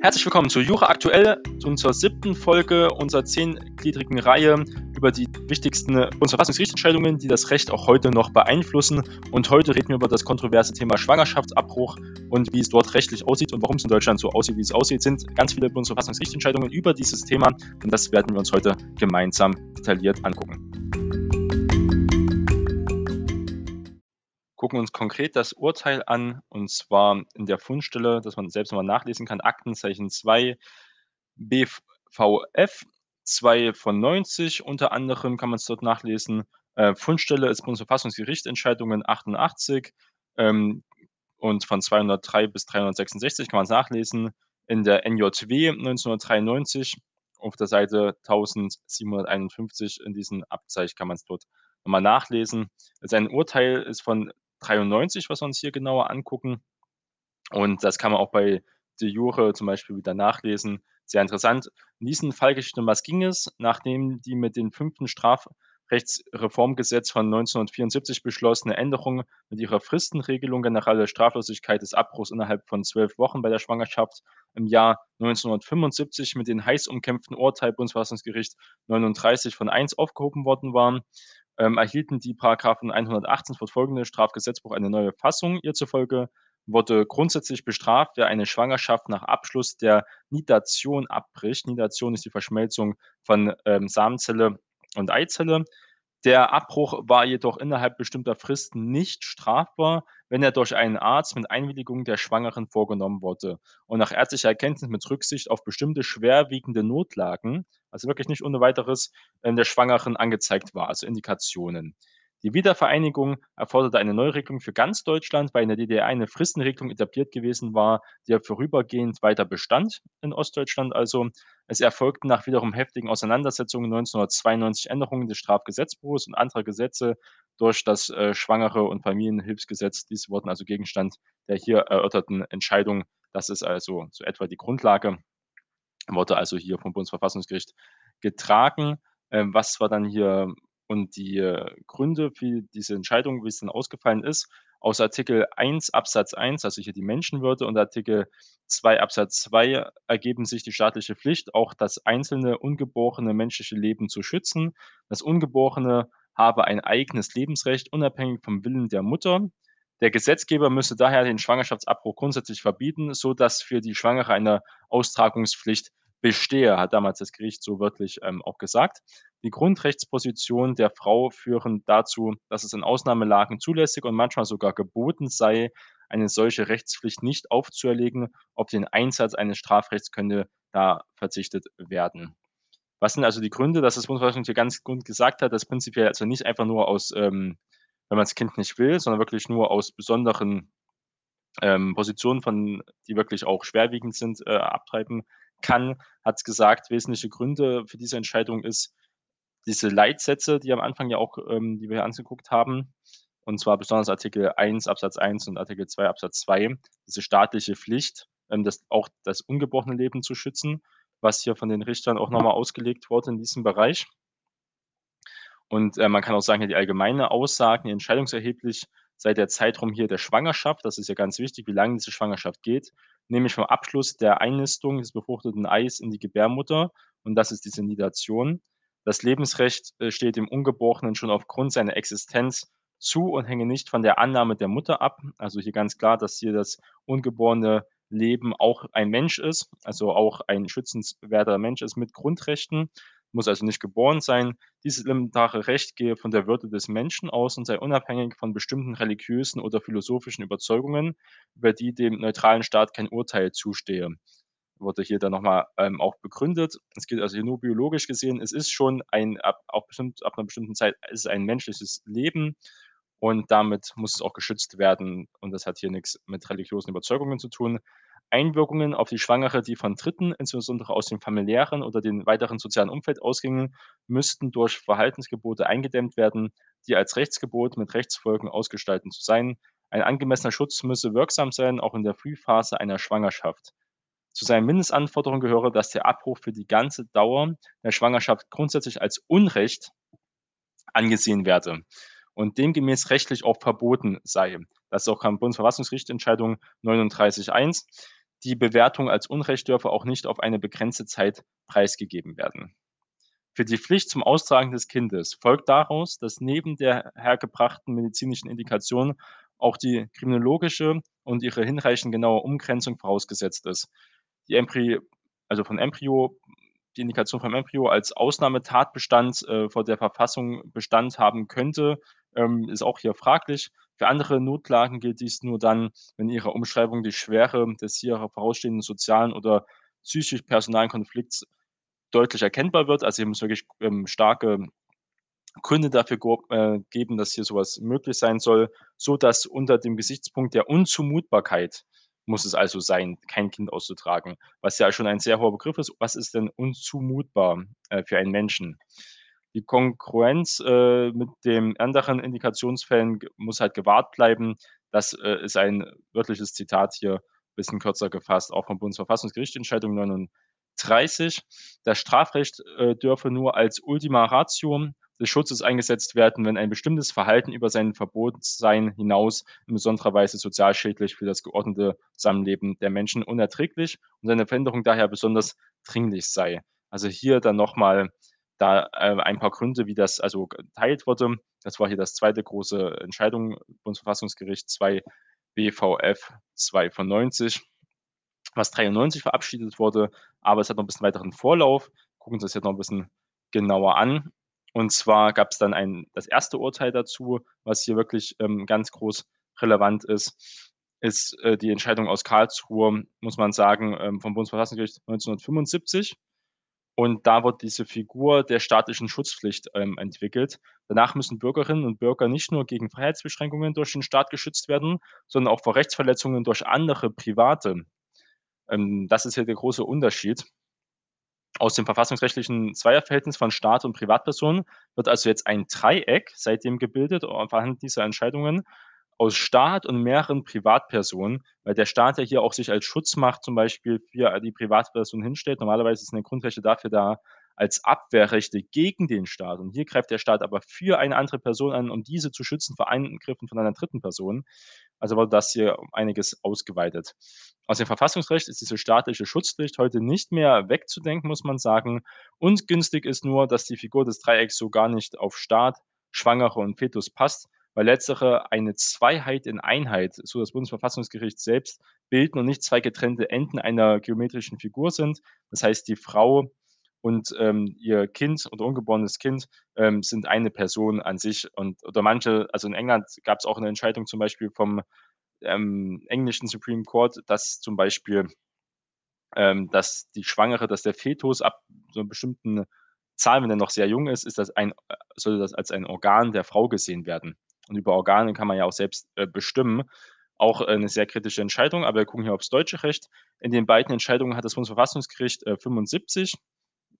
Herzlich willkommen zu Jura Aktuell, zu unserer siebten Folge unserer zehngliedrigen Reihe über die wichtigsten Bundesverfassungsgerichtsentscheidungen, die das Recht auch heute noch beeinflussen. Und heute reden wir über das kontroverse Thema Schwangerschaftsabbruch und wie es dort rechtlich aussieht und warum es in Deutschland so aussieht, wie es aussieht. Es sind ganz viele Bundesverfassungsgerichtsentscheidungen über dieses Thema und das werden wir uns heute gemeinsam detailliert angucken. Gucken uns konkret das Urteil an, und zwar in der Fundstelle, dass man selbst nochmal nachlesen kann, Aktenzeichen 2 BVF 2 von 90, unter anderem kann man es dort nachlesen. Äh, Fundstelle ist Bundesverfassungsgericht, Entscheidungen 88 ähm, und von 203 bis 366 kann man es nachlesen. In der NJW 1993 auf der Seite 1751 in diesem Abzeichen kann man es dort nochmal nachlesen. Sein Urteil ist von 93, was wir uns hier genauer angucken. Und das kann man auch bei De Jure zum Beispiel wieder nachlesen. Sehr interessant. In diesem Fallgeschichte, um was ging es? Nachdem die mit dem fünften Strafrechtsreformgesetz von 1974 beschlossene Änderung mit ihrer Fristenregelung generelle Straflosigkeit des Abbruchs innerhalb von zwölf Wochen bei der Schwangerschaft im Jahr 1975 mit dem heiß umkämpften Urteil Bundesverfassungsgericht 39 von 1 aufgehoben worden waren, ähm, erhielten die Paragraphen 118 fortfolgende Strafgesetzbuch eine neue Fassung. Ihr zufolge wurde grundsätzlich bestraft, wer eine Schwangerschaft nach Abschluss der Nidation abbricht. Nidation ist die Verschmelzung von ähm, Samenzelle und Eizelle. Der Abbruch war jedoch innerhalb bestimmter Fristen nicht strafbar, wenn er durch einen Arzt mit Einwilligung der Schwangeren vorgenommen wurde und nach ärztlicher Erkenntnis mit Rücksicht auf bestimmte schwerwiegende Notlagen, also wirklich nicht ohne weiteres, äh, der Schwangeren angezeigt war, also Indikationen. Die Wiedervereinigung erforderte eine Neuregelung für ganz Deutschland, weil in der DDR eine Fristenregelung etabliert gewesen war, die ja vorübergehend weiter bestand in Ostdeutschland also. Es erfolgten nach wiederum heftigen Auseinandersetzungen 1992 Änderungen des Strafgesetzbuches und anderer Gesetze durch das äh, Schwangere- und Familienhilfsgesetz. Dies wurden also Gegenstand der hier erörterten Entscheidung. Das ist also so etwa die Grundlage, wurde also hier vom Bundesverfassungsgericht getragen. Ähm, was war dann hier und die äh, Gründe für diese Entscheidung, wie es denn ausgefallen ist, aus Artikel 1 Absatz 1, also hier die Menschenwürde, und Artikel 2 Absatz 2 ergeben sich die staatliche Pflicht, auch das einzelne ungeborene menschliche Leben zu schützen. Das Ungeborene habe ein eigenes Lebensrecht, unabhängig vom Willen der Mutter. Der Gesetzgeber müsse daher den Schwangerschaftsabbruch grundsätzlich verbieten, so dass für die Schwangere eine Austragungspflicht bestehe, hat damals das Gericht so wörtlich ähm, auch gesagt. Die Grundrechtspositionen der Frau führen dazu, dass es in Ausnahmelagen zulässig und manchmal sogar geboten sei, eine solche Rechtspflicht nicht aufzuerlegen. Ob den Einsatz eines Strafrechts könnte da verzichtet werden. Was sind also die Gründe, dass das Bundesverfassungsgericht hier ganz gut gesagt hat, dass prinzipiell also nicht einfach nur aus, ähm, wenn man das Kind nicht will, sondern wirklich nur aus besonderen ähm, Positionen, von, die wirklich auch schwerwiegend sind, äh, abtreiben kann, hat gesagt, wesentliche Gründe für diese Entscheidung ist, diese Leitsätze, die am Anfang ja auch, ähm, die wir hier angeguckt haben, und zwar besonders Artikel 1 Absatz 1 und Artikel 2 Absatz 2, diese staatliche Pflicht, ähm, das, auch das ungeborene Leben zu schützen, was hier von den Richtern auch nochmal ausgelegt wurde in diesem Bereich. Und äh, man kann auch sagen, die allgemeine Aussagen, die entscheidungserheblich sei der Zeitraum hier der Schwangerschaft, das ist ja ganz wichtig, wie lange diese Schwangerschaft geht, nämlich vom Abschluss der Einnistung des befruchteten Eis in die Gebärmutter und das ist diese Nidation. Das Lebensrecht äh, steht dem Ungeborenen schon aufgrund seiner Existenz zu und hänge nicht von der Annahme der Mutter ab. Also hier ganz klar, dass hier das ungeborene Leben auch ein Mensch ist, also auch ein schützenswerter Mensch ist mit Grundrechten muss also nicht geboren sein. Dieses elementare Recht gehe von der Würde des Menschen aus und sei unabhängig von bestimmten religiösen oder philosophischen Überzeugungen, über die dem neutralen Staat kein Urteil zustehe. Wurde hier dann nochmal ähm, auch begründet. Es geht also hier nur biologisch gesehen. Es ist schon ein, ab, auch bestimmt, ab einer bestimmten Zeit, ist es ein menschliches Leben und damit muss es auch geschützt werden. Und das hat hier nichts mit religiösen Überzeugungen zu tun. Einwirkungen auf die Schwangere, die von Dritten, insbesondere aus dem familiären oder dem weiteren sozialen Umfeld ausgingen, müssten durch Verhaltensgebote eingedämmt werden, die als Rechtsgebot mit Rechtsfolgen ausgestalten zu sein. Ein angemessener Schutz müsse wirksam sein, auch in der Frühphase einer Schwangerschaft. Zu seinen Mindestanforderungen gehöre, dass der Abbruch für die ganze Dauer der Schwangerschaft grundsätzlich als Unrecht angesehen werde und demgemäß rechtlich auch verboten sei. Das ist auch eine Bundesverfassungsgerichtentscheidung 39.1. Die Bewertung als Unrecht dürfe auch nicht auf eine begrenzte Zeit preisgegeben werden. Für die Pflicht zum Austragen des Kindes folgt daraus, dass neben der hergebrachten medizinischen Indikation auch die kriminologische und ihre hinreichend genaue Umgrenzung vorausgesetzt ist. Die Embry also von Embryo die Indikation vom Embryo als Ausnahmetatbestand äh, vor der Verfassung Bestand haben könnte, ähm, ist auch hier fraglich. Für andere Notlagen gilt dies nur dann, wenn ihrer Umschreibung die Schwere des hier vorausstehenden sozialen oder psychisch-personalen Konflikts deutlich erkennbar wird. Also hier muss wirklich ähm, starke Gründe dafür äh, geben, dass hier sowas möglich sein soll, so dass unter dem Gesichtspunkt der Unzumutbarkeit muss es also sein, kein Kind auszutragen, was ja schon ein sehr hoher Begriff ist. Was ist denn unzumutbar äh, für einen Menschen? Die Kongruenz äh, mit den anderen Indikationsfällen muss halt gewahrt bleiben. Das äh, ist ein wörtliches Zitat hier, ein bisschen kürzer gefasst, auch vom Bundesverfassungsgericht, Entscheidung 39. Das Strafrecht äh, dürfe nur als Ultima Ratio des Schutzes eingesetzt werden, wenn ein bestimmtes Verhalten über sein Verbotsein hinaus in besonderer Weise sozial schädlich für das geordnete Zusammenleben der Menschen unerträglich und seine Veränderung daher besonders dringlich sei. Also hier dann nochmal da äh, ein paar Gründe, wie das also geteilt wurde. Das war hier das zweite große Entscheidung, Bundesverfassungsgericht 2 BVF 2 von 90, was 93 verabschiedet wurde, aber es hat noch ein bisschen weiteren Vorlauf. Gucken Sie uns jetzt noch ein bisschen genauer an. Und zwar gab es dann ein, das erste Urteil dazu, was hier wirklich ähm, ganz groß relevant ist, ist äh, die Entscheidung aus Karlsruhe, muss man sagen, ähm, vom Bundesverfassungsgericht 1975. Und da wird diese Figur der staatlichen Schutzpflicht ähm, entwickelt. Danach müssen Bürgerinnen und Bürger nicht nur gegen Freiheitsbeschränkungen durch den Staat geschützt werden, sondern auch vor Rechtsverletzungen durch andere Private. Ähm, das ist hier der große Unterschied. Aus dem verfassungsrechtlichen Zweierverhältnis von Staat und Privatpersonen wird also jetzt ein Dreieck seitdem gebildet anhand dieser Entscheidungen aus Staat und mehreren Privatpersonen, weil der Staat ja hier auch sich als Schutzmacht zum Beispiel für die Privatperson hinstellt. Normalerweise ist eine Grundrechte dafür da, als Abwehrrechte gegen den Staat. Und hier greift der Staat aber für eine andere Person an, um diese zu schützen vor Eingriffen von einer dritten Person. Also wurde das hier um einiges ausgeweitet. Aus dem Verfassungsrecht ist diese staatliche Schutzpflicht heute nicht mehr wegzudenken, muss man sagen. Und günstig ist nur, dass die Figur des Dreiecks so gar nicht auf Staat, Schwangere und Fetus passt, weil letztere eine Zweiheit in Einheit, so das Bundesverfassungsgericht selbst, bilden und nicht zwei getrennte Enden einer geometrischen Figur sind. Das heißt, die Frau und ähm, ihr Kind oder ungeborenes Kind ähm, sind eine Person an sich. Und oder manche, also in England gab es auch eine Entscheidung zum Beispiel vom ähm, englischen Supreme Court, dass zum Beispiel, ähm, dass die Schwangere, dass der Fetus ab so einer bestimmten Zahl, wenn er noch sehr jung ist, ist das ein, soll das als ein Organ der Frau gesehen werden. Und über Organe kann man ja auch selbst äh, bestimmen. Auch eine sehr kritische Entscheidung, aber wir gucken hier aufs deutsche Recht. In den beiden Entscheidungen hat das Bundesverfassungsgericht äh, 75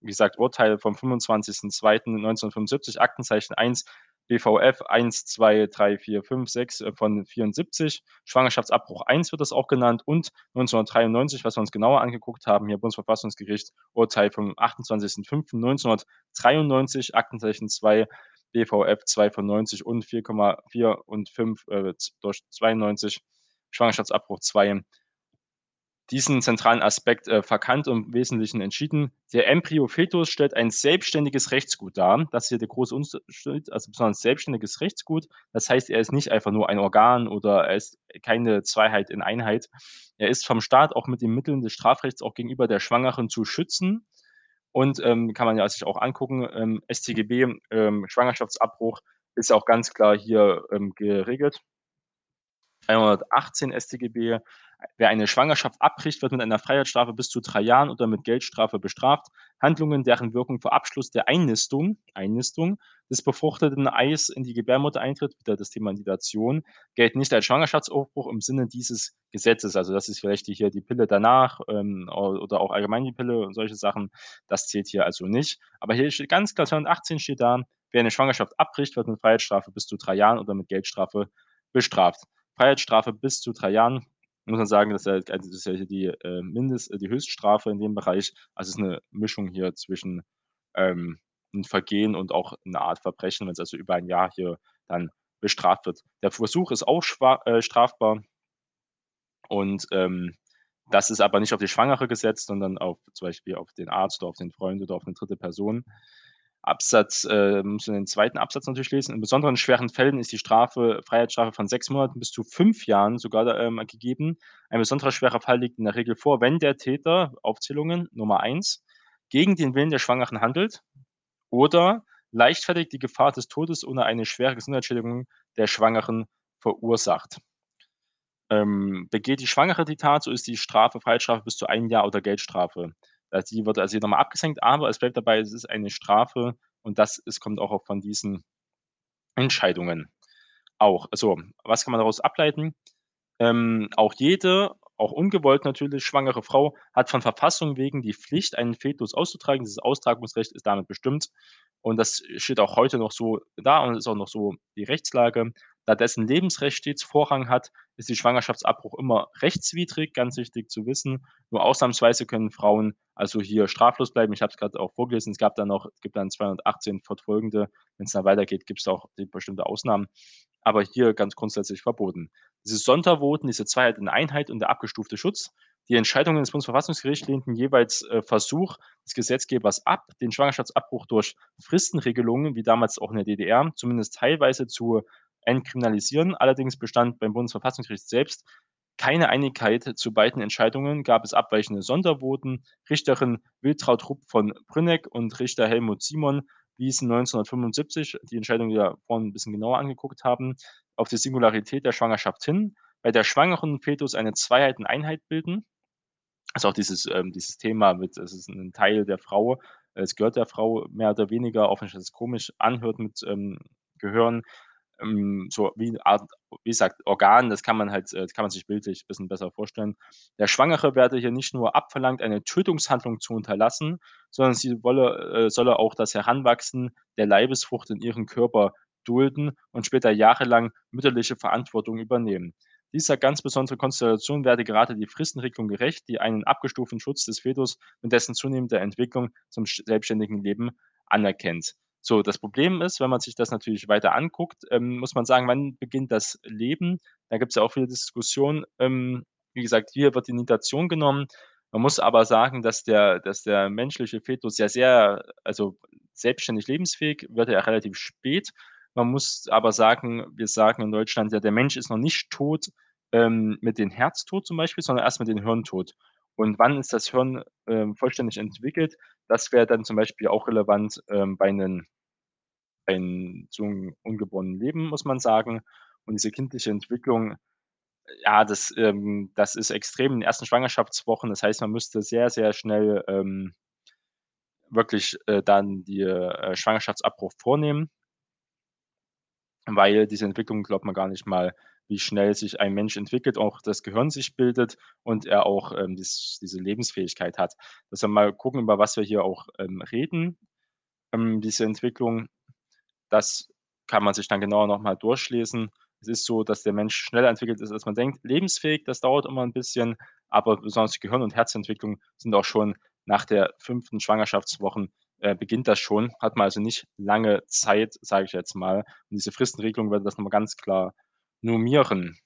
wie gesagt, Urteil vom 25.02.1975, Aktenzeichen 1, BVF 1, 2, 3, 4, 5, 6 von 74. Schwangerschaftsabbruch 1 wird das auch genannt. Und 1993, was wir uns genauer angeguckt haben, hier Bundesverfassungsgericht, Urteil vom 28.05.1993, Aktenzeichen 2, BVF 2 von 90 und 4,4 und 5 äh, durch 92, Schwangerschaftsabbruch 2 diesen zentralen Aspekt äh, verkannt und im Wesentlichen entschieden. Der Embryo-Fetus stellt ein selbstständiges Rechtsgut dar. Das ist hier der große Unterschied, also besonders selbstständiges Rechtsgut. Das heißt, er ist nicht einfach nur ein Organ oder er ist keine Zweiheit in Einheit. Er ist vom Staat auch mit den Mitteln des Strafrechts auch gegenüber der Schwangeren zu schützen. Und ähm, kann man ja sich auch angucken, ähm, StGB, ähm, Schwangerschaftsabbruch ist auch ganz klar hier ähm, geregelt. 318 StGB Wer eine Schwangerschaft abbricht, wird mit einer Freiheitsstrafe bis zu drei Jahren oder mit Geldstrafe bestraft. Handlungen, deren Wirkung vor Abschluss der Einnistung, Einnistung des befruchteten Eis in die Gebärmutter eintritt, wieder das Thema Nidation, gelten nicht als Schwangerschaftsaufbruch im Sinne dieses Gesetzes. Also das ist vielleicht hier die Pille danach ähm, oder auch allgemein die Pille und solche Sachen. Das zählt hier also nicht. Aber hier steht ganz klar, 218 steht da, wer eine Schwangerschaft abbricht, wird mit Freiheitsstrafe bis zu drei Jahren oder mit Geldstrafe bestraft. Freiheitsstrafe bis zu drei Jahren muss man sagen, das ist ja, also das ist ja hier die äh, Mindest, äh, die Höchststrafe in dem Bereich. Also es ist eine Mischung hier zwischen ähm, ein Vergehen und auch eine Art Verbrechen, wenn es also über ein Jahr hier dann bestraft wird. Der Versuch ist auch äh, strafbar und ähm, Das ist aber nicht auf die Schwangere gesetzt, sondern auf zum Beispiel auf den Arzt oder auf den Freund oder auf 'ne dritte Person. Absatz äh, muss man den 2. Absatz natürlich lesen. In besonderen schweren Fällen ist die Strafe Freiheitsstrafe von 6 Monaten bis zu 5 Jahren sogar ähm, gegeben. Ein besonderer schwerer Fall liegt in der Regel vor, wenn der Täter Aufzählungen, Nummer 1, gegen den Willen der Schwangeren handelt oder leichtfertig die Gefahr des Todes ohne eine schwere Gesundheitsschädigung der Schwangeren verursacht. Ähm, begeht die Schwangere die Tat, so ist die Strafe Freiheitsstrafe bis zu 1 Jahr oder Geldstrafe. Äh, die wird also hier noch mal abgesenkt, aber es bleibt dabei, es ist eine Strafe und das es kommt auch von diesen Entscheidungen auch. So, was kann man daraus ableiten? Ähm, auch jede, auch ungewollt natürlich schwangere Frau hat von Verfassung wegen die Pflicht, einen Fetus auszutragen. Dieses Austragungsrecht ist damit bestimmt und das steht auch heute noch so da und ist auch noch so die Rechtslage. Da dessen Lebensrecht stets Vorrang hat, ist die Schwangerschaftsabbruch immer rechtswidrig, ganz wichtig zu wissen. Nur ausnahmsweise können Frauen also hier straflos bleiben. Ich habe es grad auch vorgelesen. Es gab dann noch gibt dann 218 fortfolgende. Wenn's dann weitergeht, gibt's auch die bestimmte Ausnahmen, aber hier ganz grundsätzlich verboten. Diese Sondervoten, diese Zweiheit in Einheit und der abgestufte Schutz. Die Entscheidungen des Bundesverfassungsgerichts lehnten jeweils, äh, Versuch des Gesetzgebers ab, den Schwangerschaftsabbruch durch Fristenregelungen, wie damals auch in der DDR, zumindest teilweise zu entkriminalisieren. Allerdings bestand beim Bundesverfassungsgericht selbst keine Einigkeit zu beiden Entscheidungen, gab es abweichende Sondervoten. Richterin Wiltraud Rupp von Brünneck und Richter Helmut Simon wiesen 1975, die Entscheidung, die wir vorhin 'n bisschen genauer angeguckt haben, auf die Singularität der Schwangerschaft hin, bei der schwangeren Fetus eine Zweiheit in Einheit bilden. Also auch dieses ähm, dieses Thema mit es ist 'n Teil der Frau, es gehört der Frau mehr oder weniger, auch wenn sich das komisch anhört mit, ähm, ähm, so wie 'ne Art, wie gesagt, Organ, das kann man halt äh, kann man sich bildlich bisschen besser vorstellen. Der Schwangere werde hier nicht nur abverlangt, eine Tötungshandlung zu unterlassen, sondern sie wolle äh, solle auch das Heranwachsen der Leibesfrucht in ihrem Körper dulden und später jahrelang mütterliche Verantwortung übernehmen. Dieser ganz besondere Konstellation werde gerade die Fristenregelung gerecht, die einen abgestuften Schutz des Fetus und dessen zunehmende Entwicklung zum selbstständigen Leben anerkennt. So, das Problem ist, wenn man sich das natürlich weiter anguckt, ähm, muss man sagen, wann beginnt das Leben? Da gibt's ja auch viele Diskussionen. Ähm, wie gesagt, hier wird die Nitation genommen. Man muss aber sagen, dass der dass der menschliche Fetus ja sehr also selbstständig lebensfähig wird er ja relativ spät. Man muss aber sagen wir sagen in Deutschland ja, der Mensch ist noch nicht tot, ähm, mit dem Herztod zum Beispiel, sondern erst mit dem Hirntod. Und wann ist das Hirn, ähm, vollständig entwickelt? Das wäre dann zum Beispiel auch relevant, ähm, bei 'nen bei 'n so ungeborenen Leben, muss man sagen. Und diese kindliche Entwicklung, ja, das ähm, das ist extrem in den ersten Schwangerschaftswochen. Das heißt, man müsste sehr, sehr schnell, ähm wirklich, äh, dann die, äh, Schwangerschaftsabbruch vornehmen weil diese Entwicklung glaubt man gar nicht mal, wie schnell sich ein Mensch entwickelt, auch das Gehirn sich bildet und er auch, ähm, dies diese Lebensfähigkeit hat. Dass wir mal gucken, über was wir hier auch, ähm, reden. Ähm, diese Entwicklung, das kann man sich dann genauer noch mal durchlesen. Es ist so, dass der Mensch schneller entwickelt ist, als man denkt. Lebensfähig, das dauert immer 'n bisschen, aber besonders Gehirn und Herzentwicklung sind auch schon nach der 5. Schwangerschaftswochen äh, beginnt das schon. Hat man also nicht lange Zeit, sage ich jetzt mal. Und diese Fristenregelung würde das noch mal ganz klar normieren.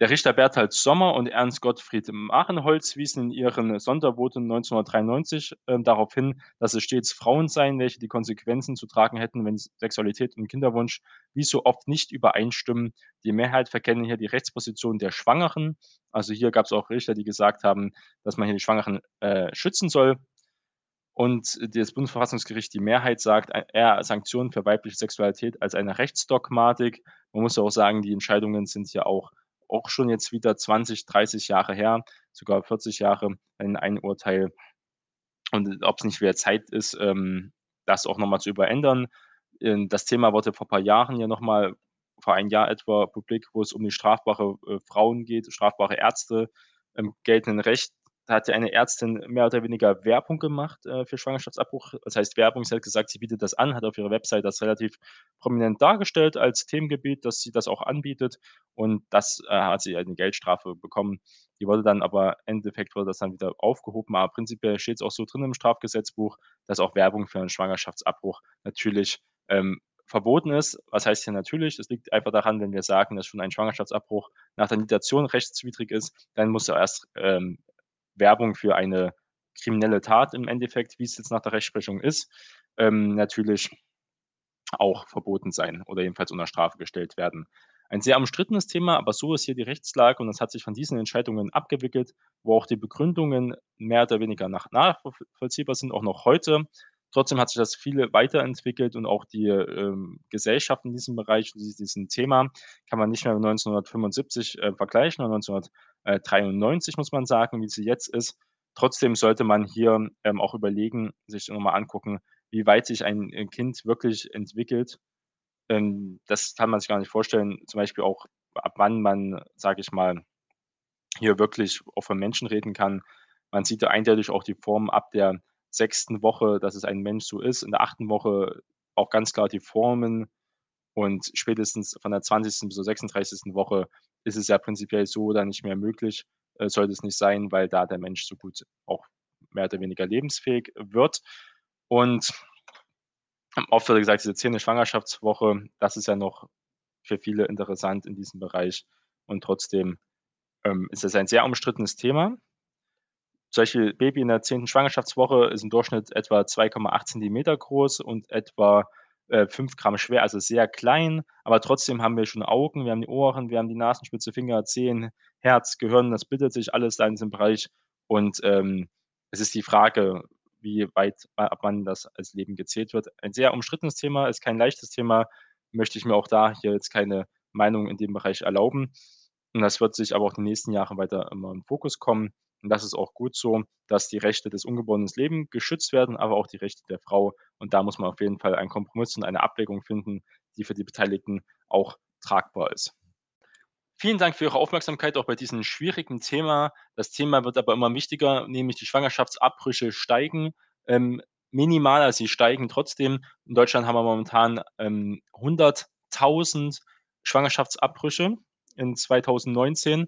Der Richter Berthold Sommer und Ernst Gottfried Marenholz wiesen in ihren Sondervoten 1993, ähm, darauf hin, dass es stets Frauen seien, welche die Konsequenzen zu tragen hätten, wenn Sexualität und Kinderwunsch wie so oft nicht übereinstimmen. Die Mehrheit verkennen hier die Rechtsposition der Schwangeren. Also, hier gab's auch Richter, die gesagt haben, dass man hier die Schwangeren, äh, schützen soll. Und das Bundesverfassungsgericht, die Mehrheit sagt, ei eher Sanktionen für weibliche Sexualität als eine Rechtsdogmatik. Man muss auch sagen, die Entscheidungen sind ja auch auch schon jetzt wieder 20, 30 Jahre her, sogar 40 Jahre in ein Urteil. Und ob's nicht wieder Zeit ist, ähm, das auch noch mal zu überändern. Ähm, das Thema wurde vor paar Jahren ja noch mal vor 1 Jahr etwa publik, wo es um die strafbare, äh, Frauen geht, strafbare Ärzte im geltenden Recht. Da hat eine Ärztin mehr oder weniger Werbung gemacht, äh, für Schwangerschaftsabbruch. Das heißt Werbung, sie hat gesagt, sie bietet das an, hat auf ihrer Website das relativ prominent dargestellt als Themengebiet, dass sie das auch anbietet. Und das, äh, hat sie halt 'ne Geldstrafe bekommen. Die wurde dann aber Endeffekt wurde das dann wieder aufgehoben, aber prinzipiell steht's auch so drin im Strafgesetzbuch, dass auch Werbung für 'n Schwangerschaftsabbruch natürlich, ähm, verboten ist. Was heißt hier natürlich? Es liegt einfach daran, wenn wir sagen, dass schon ein Schwangerschaftsabbruch nach der Nitation rechtswidrig ist, dann muss er erst, ähm, Werbung für eine kriminelle Tat im Endeffekt, wie es jetzt nach der Rechtsprechung ist, ähm, natürlich auch verboten sein oder jedenfalls unter Strafe gestellt werden. Ein sehr umstrittenes Thema, aber so ist hier die Rechtslage und das hat sich von diesen Entscheidungen abgewickelt, wo auch die Begründungen mehr oder weniger nach nachvollziehbar sind, auch noch heute. Trotzdem hat sich das viele weiterentwickelt und auch die ähm, Gesellschaft in diesem Bereich, diesem Thema, kann man nicht mehr mit 1975 äh, vergleichen oder 1993 muss man sagen, wie sie jetzt ist. Trotzdem sollte man hier ähm, auch überlegen, sich nochmal angucken, wie weit sich ein äh, Kind wirklich entwickelt. Ähm, das kann man sich gar nicht vorstellen. Zum Beispiel auch, ab wann man, sage ich mal, hier wirklich auch von Menschen reden kann. Man sieht da eindeutig auch die Form ab der sechsten Woche, dass es ein Mensch so ist. In der achten Woche auch ganz klar die Formen. Und spätestens von der 20. bis zur 36. Woche ist es ja prinzipiell so dann nicht mehr möglich, äh, sollte es nicht sein, weil da der Mensch so gut auch mehr oder weniger lebensfähig wird. Und oft wird gesagt, diese zehnte Schwangerschaftswoche, das ist ja noch für viele interessant in diesem Bereich. Und trotzdem ähm, ist es ein sehr umstrittenes Thema. Zum Beispiel Baby in der zehnten Schwangerschaftswoche ist im Durchschnitt etwa 2,8 Zentimeter groß und etwa äh, 5 Gramm schwer, also sehr klein, aber trotzdem haben wir schon Augen, wir haben die Ohren, wir haben die Nasenspitze, Finger, Zehen, Herz, Gehirn, das bildet sich alles da in diesem Bereich. Und ähm, es ist die Frage, wie weit ab wann das als Leben gezählt wird. Ein sehr umstrittenes Thema, ist kein leichtes Thema, möchte ich mir auch da hier jetzt keine Meinung in dem Bereich erlauben. Und das wird sich aber auch in den nächsten Jahren weiter immer im Fokus kommen. Und das ist auch gut so, dass die Rechte des ungeborenen Lebens geschützt werden, aber auch die Rechte der Frau. Und da muss man auf jeden Fall einen Kompromiss und eine Abwägung finden, die für die Beteiligten auch tragbar ist. Vielen Dank für Ihre Aufmerksamkeit auch bei diesem schwierigen Thema. Das Thema wird aber immer wichtiger, nämlich die Schwangerschaftsabbrüche steigen. Ähm, minimal, also sie steigen trotzdem. In Deutschland haben wir momentan ähm, 100.000 Schwangerschaftsabbrüche in 2019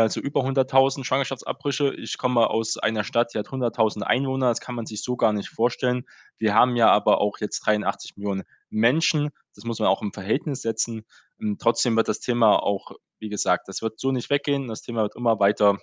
also über 100.000 Schwangerschaftsabbrüche. Ich komme aus einer Stadt, die hat 100.000 Einwohner. Das kann man sich so gar nicht vorstellen. Wir haben ja aber auch jetzt 83 Millionen Menschen. Das muss man auch im Verhältnis setzen. Und ähm, trotzdem wird das Thema auch, wie gesagt, das wird so nicht weggehen. Das Thema wird immer weiter,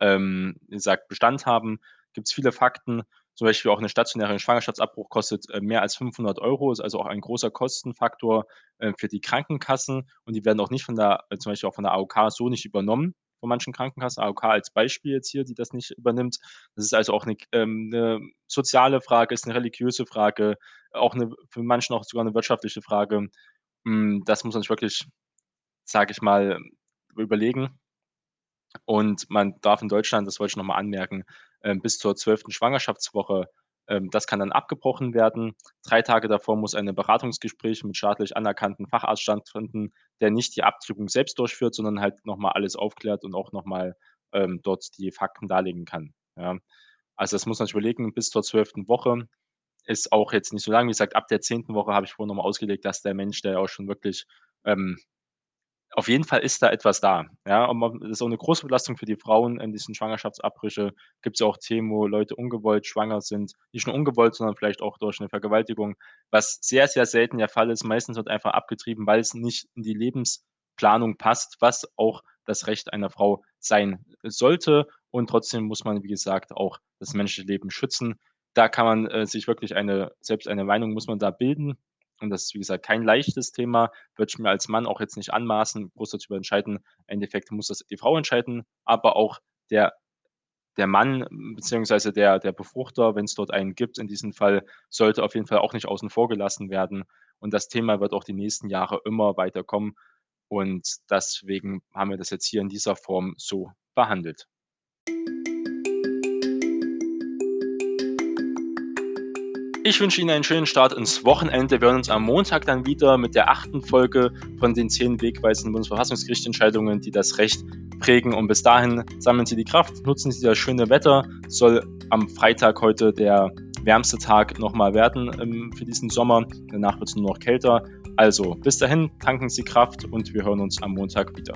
ähm, wie gesagt, Bestand haben. Gibt es viele Fakten. Zum Beispiel auch eine stationäre Schwangerschaftsabbruch kostet äh, mehr als 500 Euro, ist also auch ein großer Kostenfaktor äh, für die Krankenkassen und die werden auch nicht von der, äh, zum Beispiel auch von der AOK so nicht übernommen von manchen Krankenkassen, AOK als Beispiel jetzt hier, die das nicht übernimmt. Das ist also auch eine, ähm, eine soziale Frage, ist eine religiöse Frage, auch eine, für manchen auch sogar eine wirtschaftliche Frage. Hm, das muss man sich wirklich, sage ich mal, überlegen. Und man darf in Deutschland, das wollte ich nochmal anmerken, bis zur zwölften Schwangerschaftswoche, ähm, das kann dann abgebrochen werden. Drei Tage davor muss ein Beratungsgespräch mit staatlich anerkannten Facharzt stattfinden, der nicht die Abtreibung selbst durchführt, sondern halt nochmal alles aufklärt und auch nochmal ähm, dort die Fakten darlegen kann. Ja. Also das muss man sich überlegen, bis zur zwölften Woche ist auch jetzt nicht so lang. Wie gesagt, ab der zehnten Woche habe ich vorhin nochmal ausgelegt, dass der Mensch, der auch schon wirklich ähm, auf jeden Fall ist da etwas da. Ja, und das ist auch eine große Belastung für die Frauen in diesen Schwangerschaftsabbrüche. Gibt es ja auch Themen, wo Leute ungewollt schwanger sind. Nicht nur ungewollt, sondern vielleicht auch durch eine Vergewaltigung, was sehr, sehr selten der Fall ist. Meistens wird einfach abgetrieben, weil es nicht in die Lebensplanung passt, was auch das Recht einer Frau sein sollte. Und trotzdem muss man, wie gesagt, auch das menschliche Leben schützen. Da kann man äh, sich wirklich eine, selbst eine Meinung muss man da bilden und das ist, wie gesagt, kein leichtes Thema, würde ich mir als Mann auch jetzt nicht anmaßen, groß darüber entscheiden. Im Endeffekt muss das die Frau entscheiden, aber auch der, der Mann beziehungsweise der, der Befruchter, wenn es dort einen gibt, in diesem Fall, sollte auf jeden Fall auch nicht außen vor gelassen werden. Und das Thema wird auch die nächsten Jahre immer weiter kommen. Und deswegen haben wir das jetzt hier in dieser Form so behandelt. Ich wünsche Ihnen einen schönen Start ins Wochenende. Wir hören uns am Montag dann wieder mit der achten Folge von den zehn wegweisenden Bundesverfassungsgerichtsentscheidungen, die das Recht prägen. Und bis dahin sammeln Sie die Kraft, nutzen Sie das schöne Wetter. Soll am Freitag heute der wärmste Tag nochmal werden ähm, für diesen Sommer. Danach wird es nur noch kälter. Also bis dahin, tanken Sie Kraft und wir hören uns am Montag wieder.